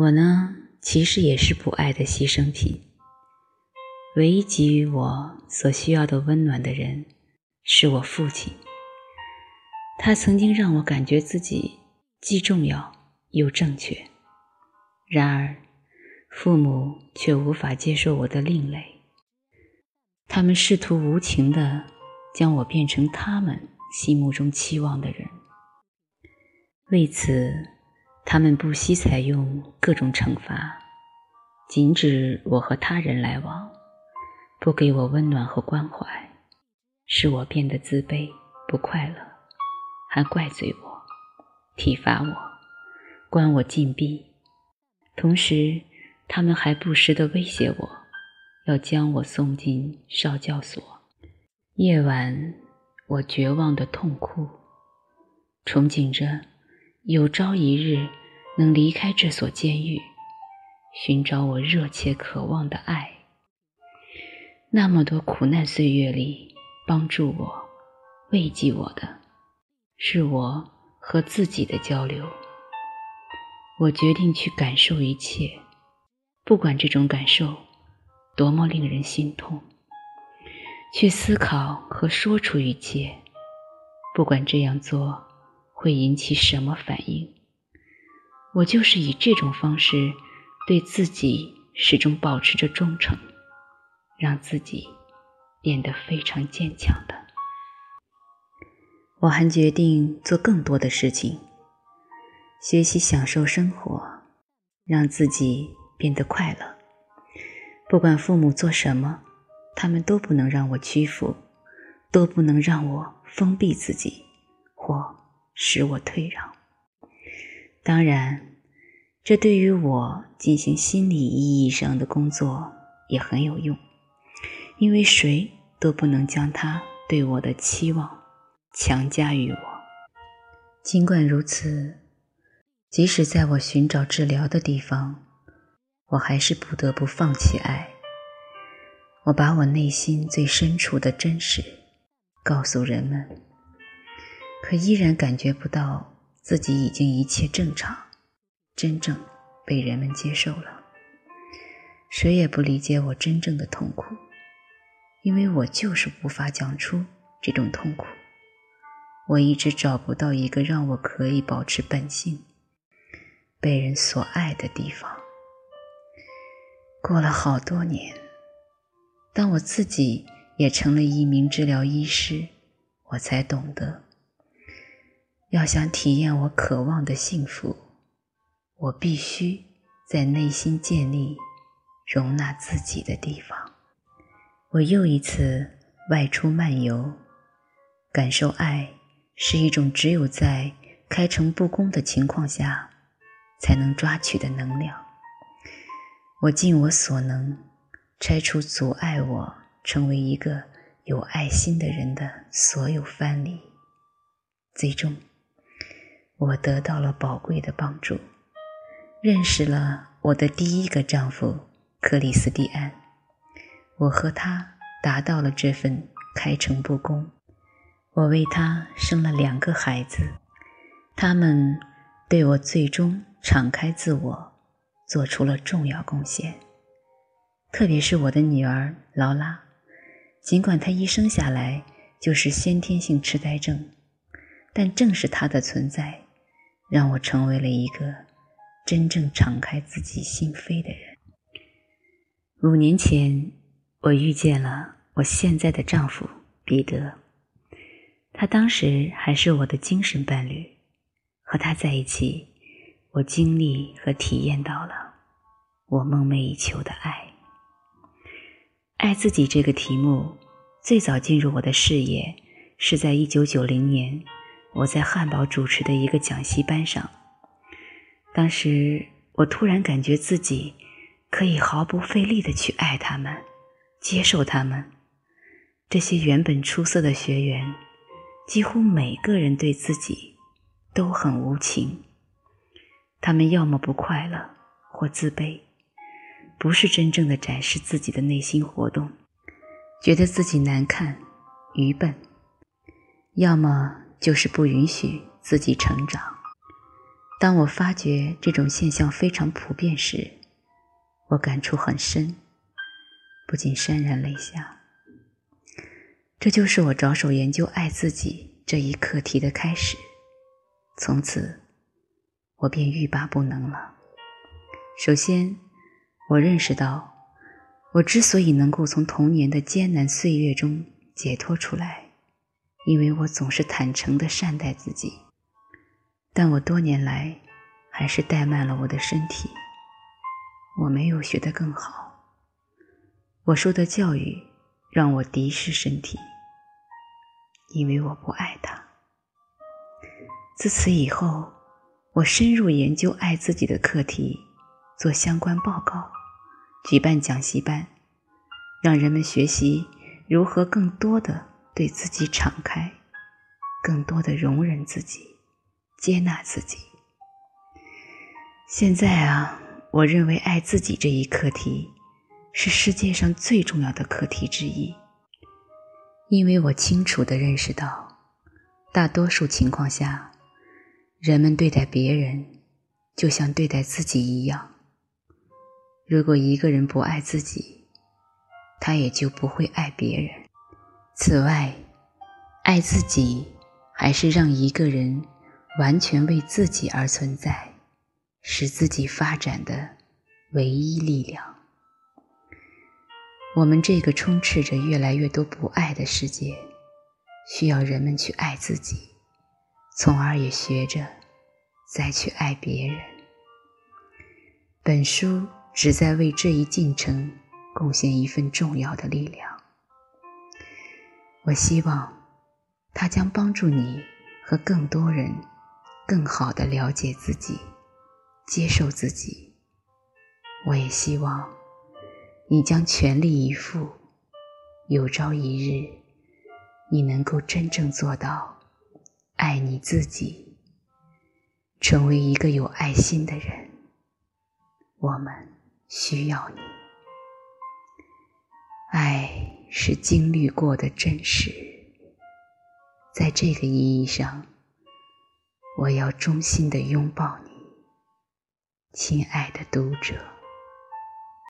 我呢，其实也是不爱的牺牲品。唯一给予我所需要的温暖的人，是我父亲。他曾经让我感觉自己既重要又正确，然而，父母却无法接受我的另类。他们试图无情地将我变成他们心目中期望的人。为此，他们不惜采用各种惩罚，禁止我和他人来往，不给我温暖和关怀，使我变得自卑不快乐。还怪罪我，体罚我，关我禁闭。同时，他们还不时地威胁我，要将我送进少教所。夜晚，我绝望的痛哭，憧憬着有朝一日能离开这所监狱，寻找我热切渴望的爱。那么多苦难岁月里，帮助我、慰藉我的。是我和自己的交流。我决定去感受一切，不管这种感受多么令人心痛；去思考和说出一切，不管这样做会引起什么反应。我就是以这种方式对自己始终保持着忠诚，让自己变得非常坚强的。我还决定做更多的事情，学习享受生活，让自己变得快乐。不管父母做什么，他们都不能让我屈服，都不能让我封闭自己或使我退让。当然，这对于我进行心理意义上的工作也很有用，因为谁都不能将他对我的期望。强加于我。尽管如此，即使在我寻找治疗的地方，我还是不得不放弃爱。我把我内心最深处的真实告诉人们，可依然感觉不到自己已经一切正常，真正被人们接受了。谁也不理解我真正的痛苦，因为我就是无法讲出这种痛苦。我一直找不到一个让我可以保持本性、被人所爱的地方。过了好多年，当我自己也成了一名治疗医师，我才懂得，要想体验我渴望的幸福，我必须在内心建立容纳自己的地方。我又一次外出漫游，感受爱。是一种只有在开诚布公的情况下才能抓取的能量。我尽我所能拆除阻碍我成为一个有爱心的人的所有藩篱。最终，我得到了宝贵的帮助，认识了我的第一个丈夫克里斯蒂安。我和他达到了这份开诚布公。我为他生了两个孩子，他们对我最终敞开自我做出了重要贡献。特别是我的女儿劳拉，尽管她一生下来就是先天性痴呆症，但正是她的存在，让我成为了一个真正敞开自己心扉的人。五年前，我遇见了我现在的丈夫彼得。他当时还是我的精神伴侣，和他在一起，我经历和体验到了我梦寐以求的爱。爱自己这个题目最早进入我的视野，是在一九九零年，我在汉堡主持的一个讲习班上。当时我突然感觉自己可以毫不费力的去爱他们，接受他们，这些原本出色的学员。几乎每个人对自己都很无情，他们要么不快乐或自卑，不是真正的展示自己的内心活动，觉得自己难看、愚笨；要么就是不允许自己成长，当我发觉这种现象非常普遍时，我感触很深，不禁潸然泪下。这就是我着手研究爱自己这一课题的开始。从此，我便欲罢不能了。首先，我认识到，我之所以能够从童年的艰难岁月中解脱出来，因为我总是坦诚地善待自己。但我多年来还是怠慢了我的身体，我没有学得更好。我受的教育让我敌视身体，因为我不爱它。自此以后，我深入研究爱自己的课题，做相关报告，举办讲习班，让人们学习如何更多的对自己敞开，更多的容忍自己，接纳自己。现在啊，我认为爱自己这一课题是世界上最重要的课题之一，因为我清楚地认识到，大多数情况下。人们对待别人，就像对待自己一样。如果一个人不爱自己，他也就不会爱别人。此外，爱自己还是让一个人完全为自己而存在，使自己发展的唯一力量。我们这个充斥着越来越多不爱的世界，需要人们去爱自己。从而也学着再去爱别人。本书旨在为这一进程贡献一份重要的力量。我希望它将帮助你和更多人更好的了解自己，接受自己。我也希望你将全力以赴，有朝一日你能够真正做到。爱你自己，成为一个有爱心的人。我们需要你。爱是经历过的真实，在这个意义上，我要衷心的拥抱你，亲爱的读者。